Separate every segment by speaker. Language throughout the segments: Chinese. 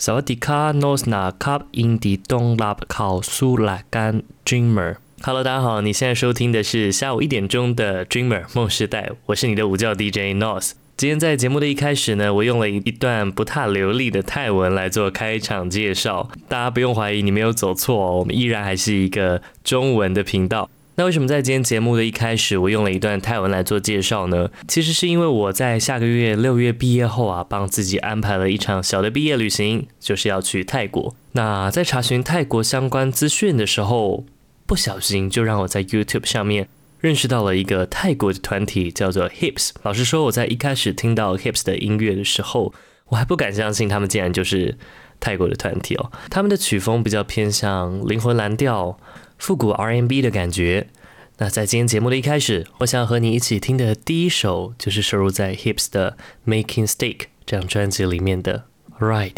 Speaker 1: 萨瓦迪卡诺斯纳卡印第东拉考苏拉干 Dreamer，Hello，大家好，你现在收听的是下午一点钟的 Dreamer 梦时代，我是你的午觉 DJ Nos。今天在节目的一开始呢，我用了一段不太流利的泰文来做开场介绍，大家不用怀疑，你没有走错哦，我们依然还是一个中文的频道。那为什么在今天节目的一开始，我用了一段泰文来做介绍呢？其实是因为我在下个月六月毕业后啊，帮自己安排了一场小的毕业旅行，就是要去泰国。那在查询泰国相关资讯的时候，不小心就让我在 YouTube 上面认识到了一个泰国的团体，叫做 Hips。老实说，我在一开始听到 Hips 的音乐的时候，我还不敢相信他们竟然就是泰国的团体哦。他们的曲风比较偏向灵魂蓝调。复古 R&B 的感觉。那在今天节目的一开始，我想和你一起听的第一首，就是收录在 Hips 的《Making Steak》这张专辑里面的《Ride》。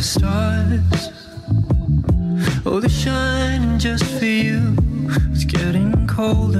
Speaker 1: the stars. Oh, they're shining just for you. It's getting colder.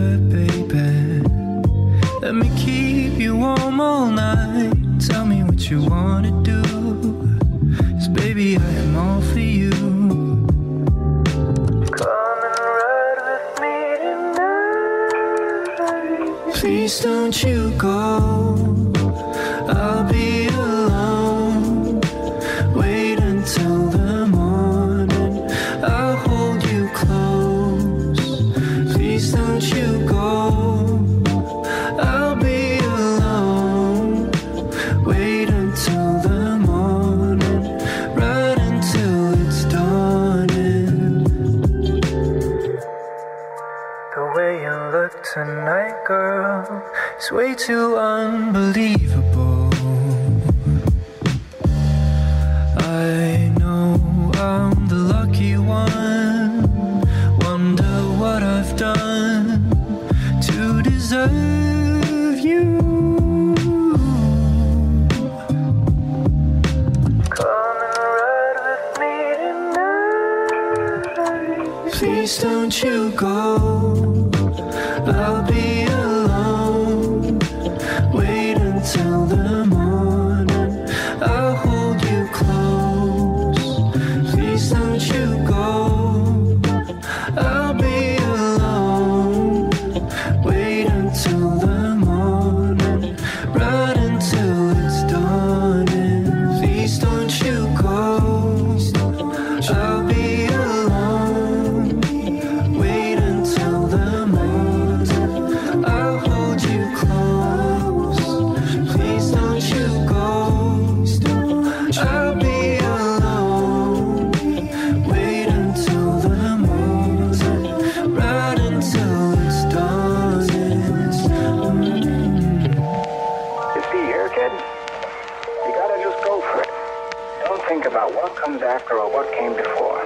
Speaker 2: Think about what comes after or what came before.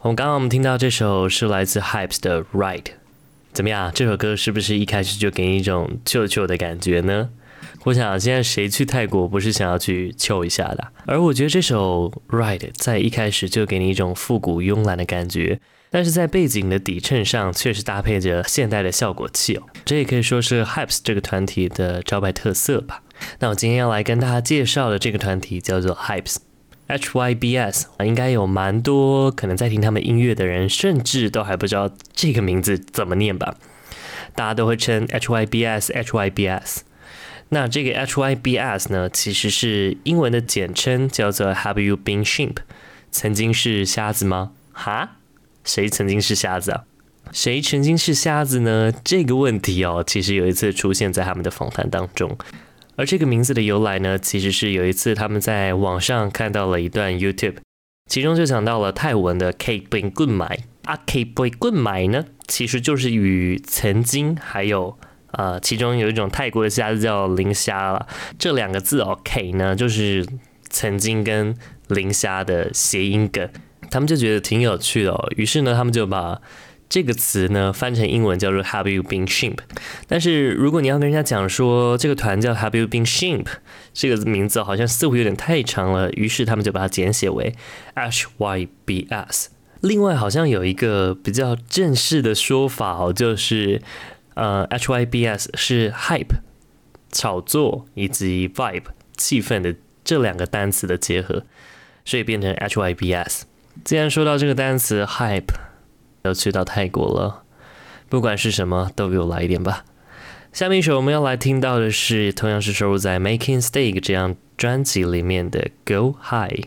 Speaker 1: 我们刚刚我们听到这首是来自 hyps 的 right 怎么样？这首歌是不是一开始就给你一种旧旧的感觉呢？我想现在谁去泰国不是想要去臭一下的？而我觉得这首 Ride 在一开始就给你一种复古慵懒的感觉，但是在背景的底衬上确实搭配着现代的效果器哦，这也可以说是 Hypes 这个团体的招牌特色吧。那我今天要来跟大家介绍的这个团体叫做 Hypes。
Speaker 3: HYBS 应该有蛮多可能在听他们音乐的人，甚至都还不知道这个名字怎么念吧？大家都会称 HYBS HYBS。那这个 HYBS 呢，其实是英文的简称，叫做 Have you been sheep？曾经是瞎子吗？哈？谁曾经是瞎子啊？谁曾经是瞎子呢？这个问题哦，其实有一次出现在他们的访谈当中。而这个名字的由来呢，其实是有一次他们在网上看到了一段 YouTube，其中就讲到了泰文的 K Boy Good My 啊 K Boy Good My 呢，其实就是与曾经还有呃，其中有一种泰国的虾叫磷虾了，这两个字哦，K 呢就是曾经跟磷虾的谐音梗，他们就觉得挺有趣的哦，于是呢，他们就把这个词呢，翻成英文叫做 Have you been sheep？但是如果你要跟人家讲说这个团叫 Have you been sheep？这个名字好像似乎有点太长了，于是他们就把它简写为 HYBS。另外，好像有一个比较正式的说法哦，就是呃 HYBS 是 hype 炒作以及 vibe 气氛的这两个单词的结合，所以变成 HYBS。既然说到这个单词 hype。要去到泰国了，不管是什么，都给我来一点吧。下面一首我们要来听到的是，同样是收录在《Making Steak》这张专辑里面的《Go High》。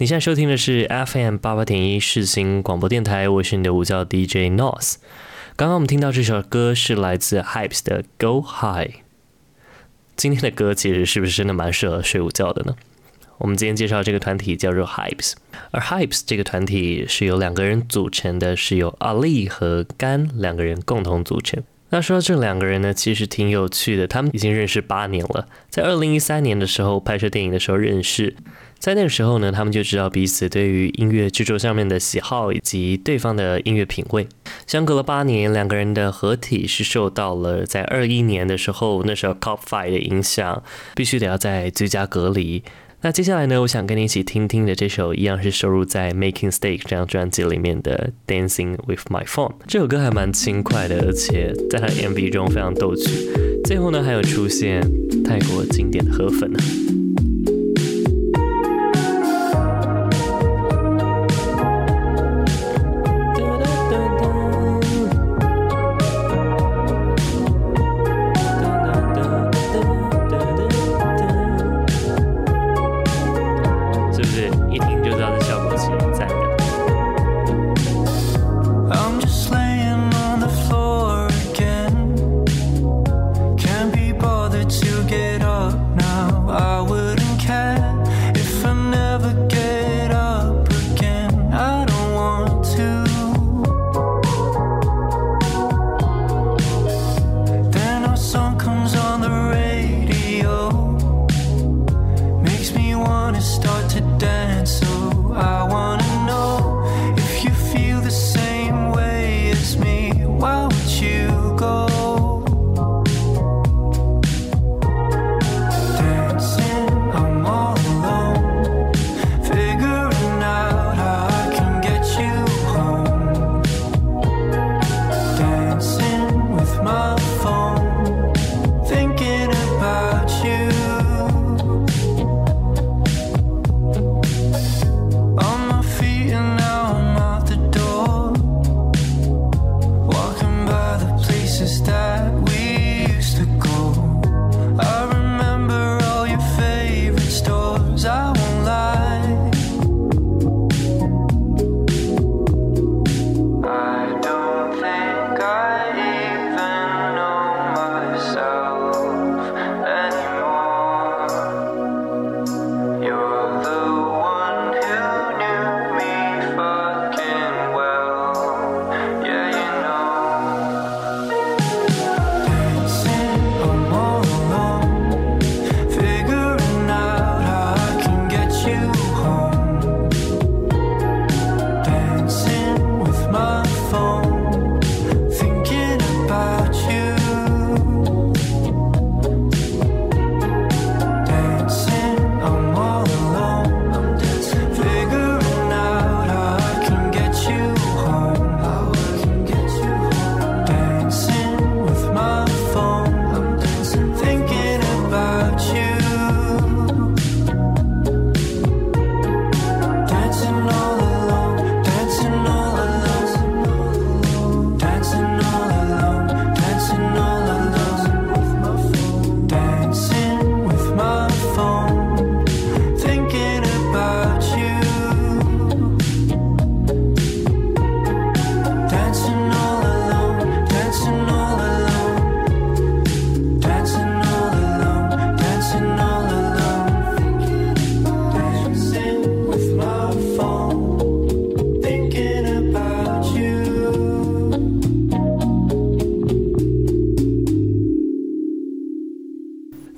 Speaker 3: 你现在收听的是 FM 八八点一世新广播电台，我是你的午觉 DJ Nos。刚刚我们听到这首歌是来自 Hypes 的《Go High》。今天的歌其实是不是真的蛮适合睡午觉的呢？
Speaker 1: 我们今天介绍这个团体叫做 Hypes，而 Hypes 这个团体是由两个人组成的，是由 Ali 和甘两个人共同组成。那说到这两个人呢，其实挺有趣的，他们已经认识八年了，在二零一三年的时候拍摄电影的时候认识。在那个时候呢，他们就知道彼此对于音乐制作上面的喜好以及对方的音乐品味。相隔了八年，两个人的合体是受到了在二一年的时候那时候 Cop5 的影响，必须得要在居家隔离。那接下来呢，我想跟你一起听听的这首一样是收录在《Making Steak》这张专辑里面的《Dancing with My Phone》。这首歌还蛮轻快的，而且在它的 MV 中非常逗趣。最后呢，还有出现泰国经典的河粉呢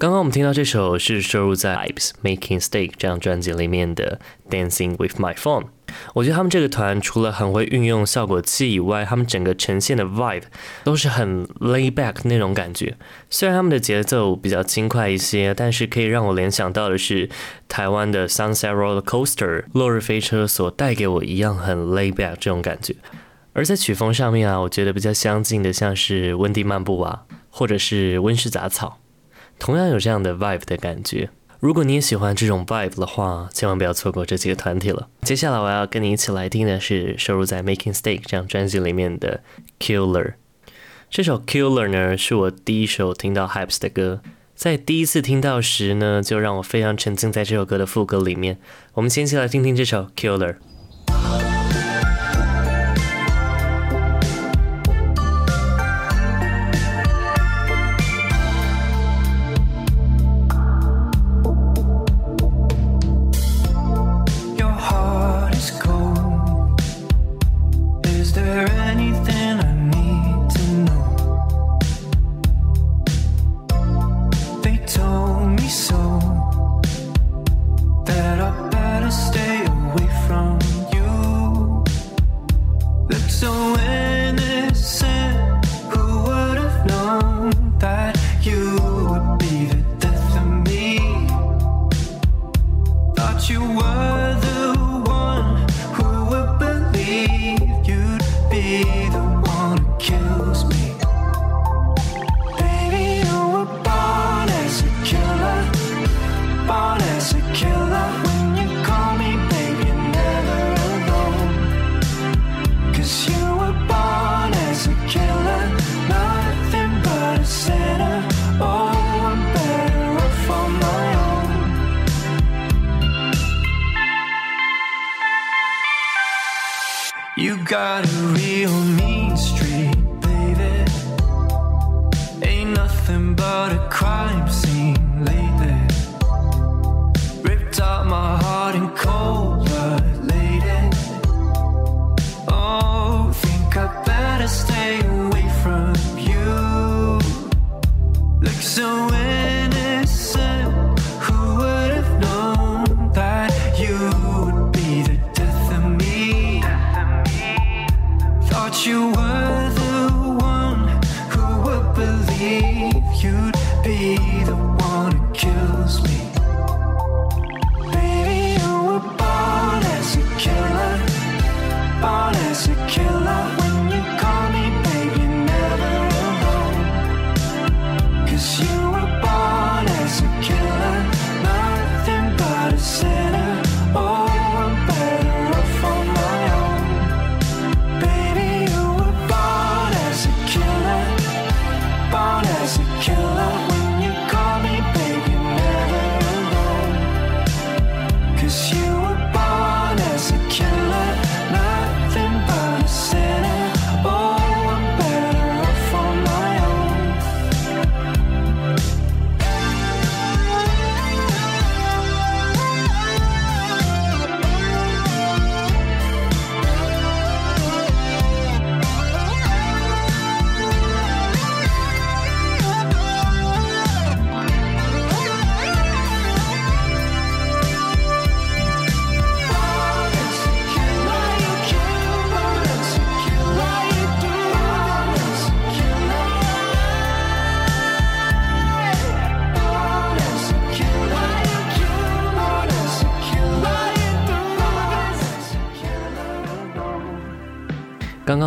Speaker 1: 刚刚。我们听到这首是收录在《Ives Making Steak》这张专辑里面的《Dancing with My Phone》。我觉得他们这个团除了很会运用效果器以外，他们整个呈现的 vibe 都是很 lay back 那种感觉。虽然他们的节奏比较轻快一些，但是可以让我联想到的是台湾的 Sunset Roller Coaster 落日飞车所带给我一样很 lay back 这种感觉。而在曲风上面啊，我觉得比较相近的像是温蒂漫步啊，或者是温室杂草。同样有这样的 vibe 的感觉。如果你也喜欢这种 vibe 的话，千万不要错过这几个团体了。接下来我要跟你一起来听的是收录在《Making Steak》这张专辑里面的《Killer》。这首《Killer》呢，是我第一首听到 Hypes 的歌。在第一次听到时呢，就让我非常沉浸在这首歌的副歌里面。我们先一起来听听这首《Killer》。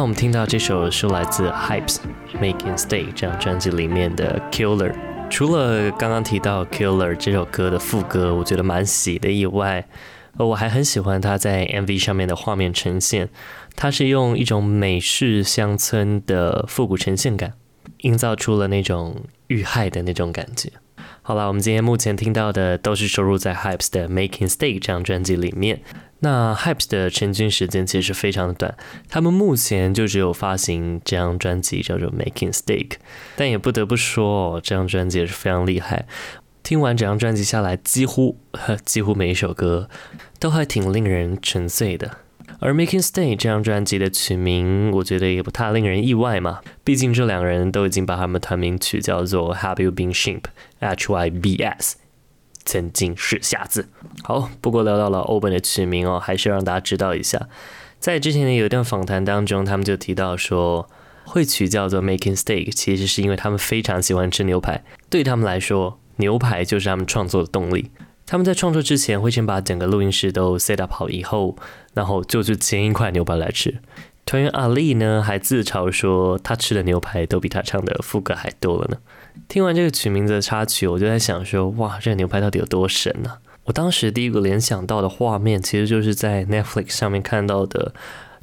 Speaker 3: 我们听到这首是来自 Hypes Making Stay 这张专辑里面的 Killer。除了刚刚提到 Killer 这首歌的副歌，我觉得蛮喜的以外，我还很喜欢他在 MV 上面的画面呈现。他是用一种美式乡村的复古呈现感，营造出了那种遇害的那种感觉。好了，我们今天目前听到的都是收录在 Hypes 的 Making Stay 这张专辑里面。那 Hypes 的成军时间其实非常的短，他们目前就只有发行这张专辑叫做 Making Stay，但也不得不说，这张专辑也是非常厉害。听完整张专辑下来，几乎几乎每一首歌都还挺令人沉醉的。而 Making Stay 这张专辑的曲名，我觉得也不太令人意外嘛，毕竟这两个人都已经把他们团名取叫做 Have You Been Shimp，H Y B S。曾经是瞎子。好，不过聊到了欧本的曲名哦，还是让大家知道一下。在之前的有一段访谈当中，他们就提到说，会取叫做 Making Steak，其实是因为他们非常喜欢吃牛排。对他们来说，牛排就是他们创作的动力。他们在创作之前会先把整个录音室都 set up 好以后，然后就去煎一块牛排来吃。团员阿力呢，还自嘲说，他吃的牛排都比他唱的副歌还多了呢。听完这个曲名字的插曲，我就在想说，哇，这个牛排到底有多神呢？我当时第一个联想到的画面，其实就是在 Netflix 上面看到的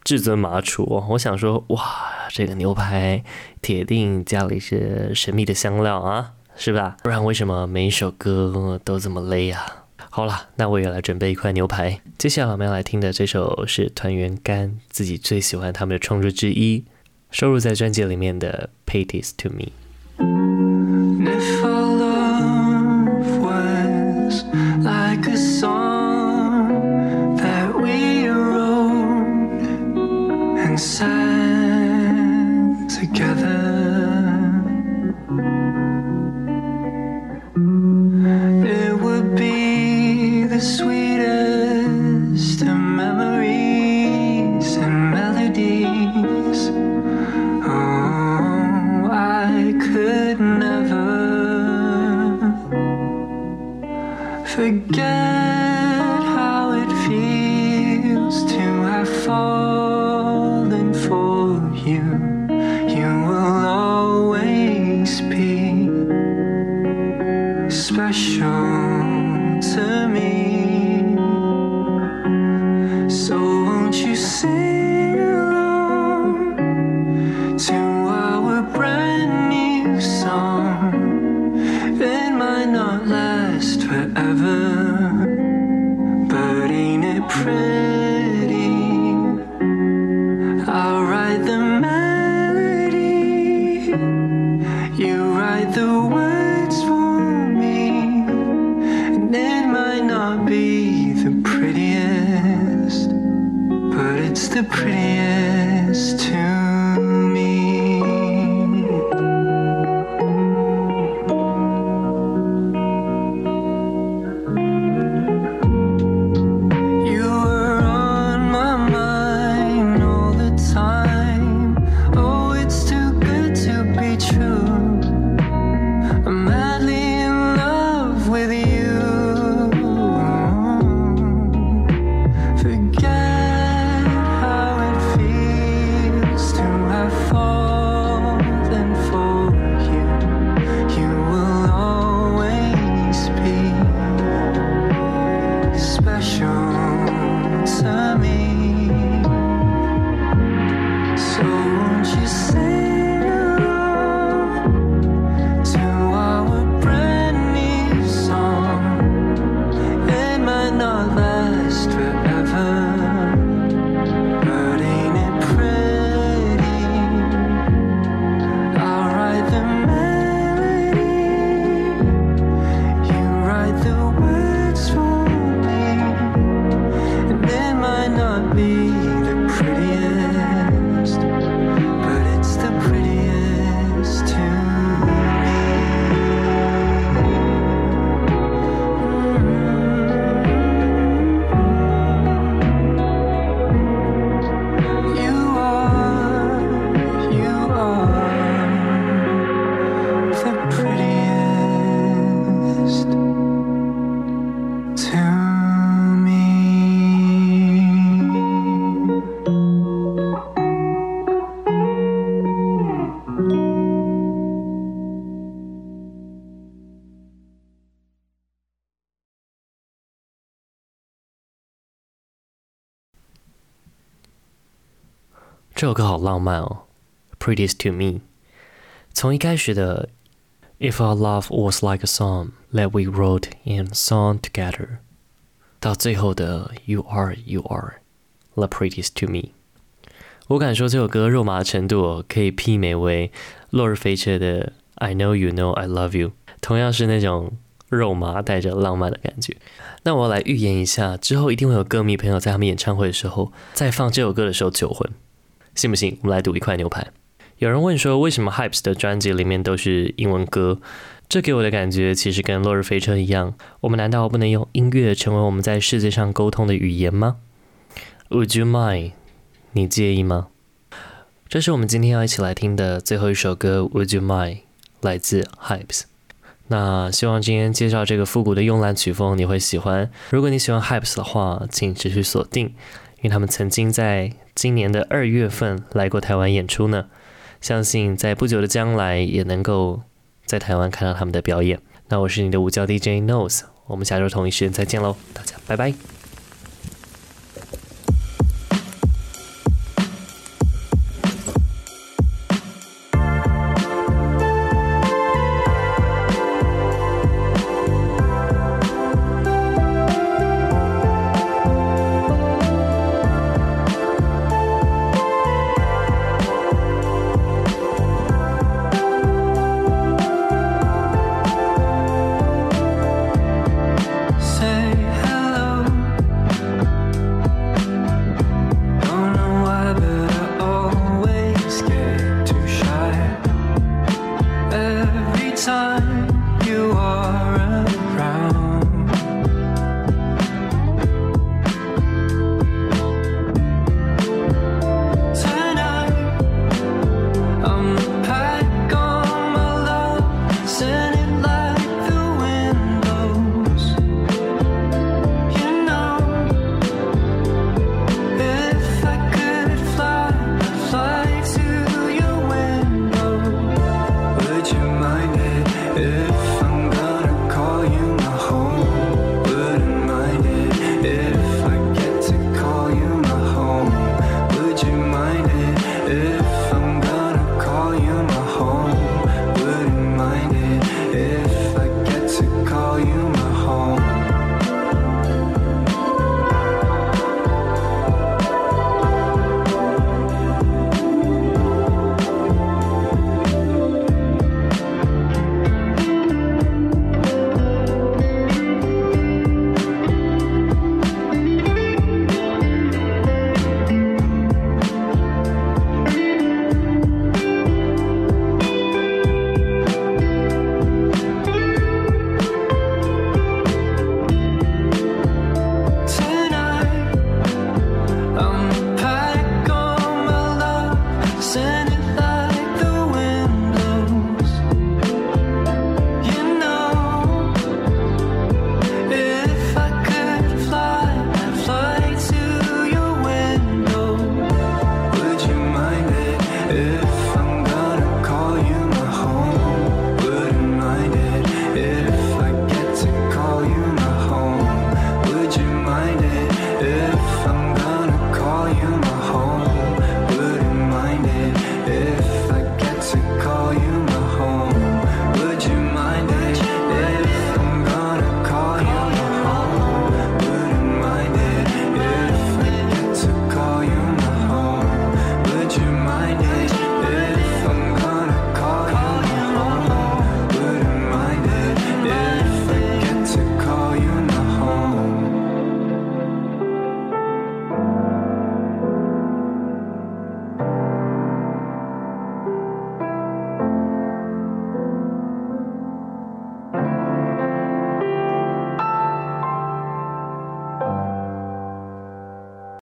Speaker 3: 至尊麻厨。我想说，哇，这个牛排铁定加了一些神秘的香料啊，是吧？不然为什么每一首歌都这么累啊？好了，那我也来准备一块牛排。接下来我们要来听的这首是团员干自己最喜欢他们的创作之一，收录在专辑里面的《Pay This To Me》。这首歌好浪漫哦，Prettiest to me。从一开始的 If our love was like a song that we wrote and sung together，到最后的 You are you are the prettiest to me。我敢说这首歌肉麻的程度，可以媲美为落日飞车的 I know you know I love you，同样是那种肉麻带着浪漫的感觉。那我来预言一下，之后一定会有歌迷朋友在他们演唱会的时候，在放这首歌的时候求婚。信不信？我们来赌一块牛排。有人问说，为什么 Hypes 的专辑里面都是英文歌？这给我的感觉其实跟《落日飞车》一样，我们难道不能用音乐成为我们在世界上沟通的语言吗？Would you mind？你介意吗？这是我们今天要一起来听的最后一首歌。Would you mind？来自 Hypes。那希望今天介绍这个复古的慵懒曲风你会喜欢。如果你喜欢 Hypes 的话，请持续锁定。因为他们曾经在今年的二月份来过台湾演出呢，相信在不久的将来也能够在台湾看到他们的表演。那我是你的午教 DJ Nose，我们下周同一时间再见喽，大家拜拜。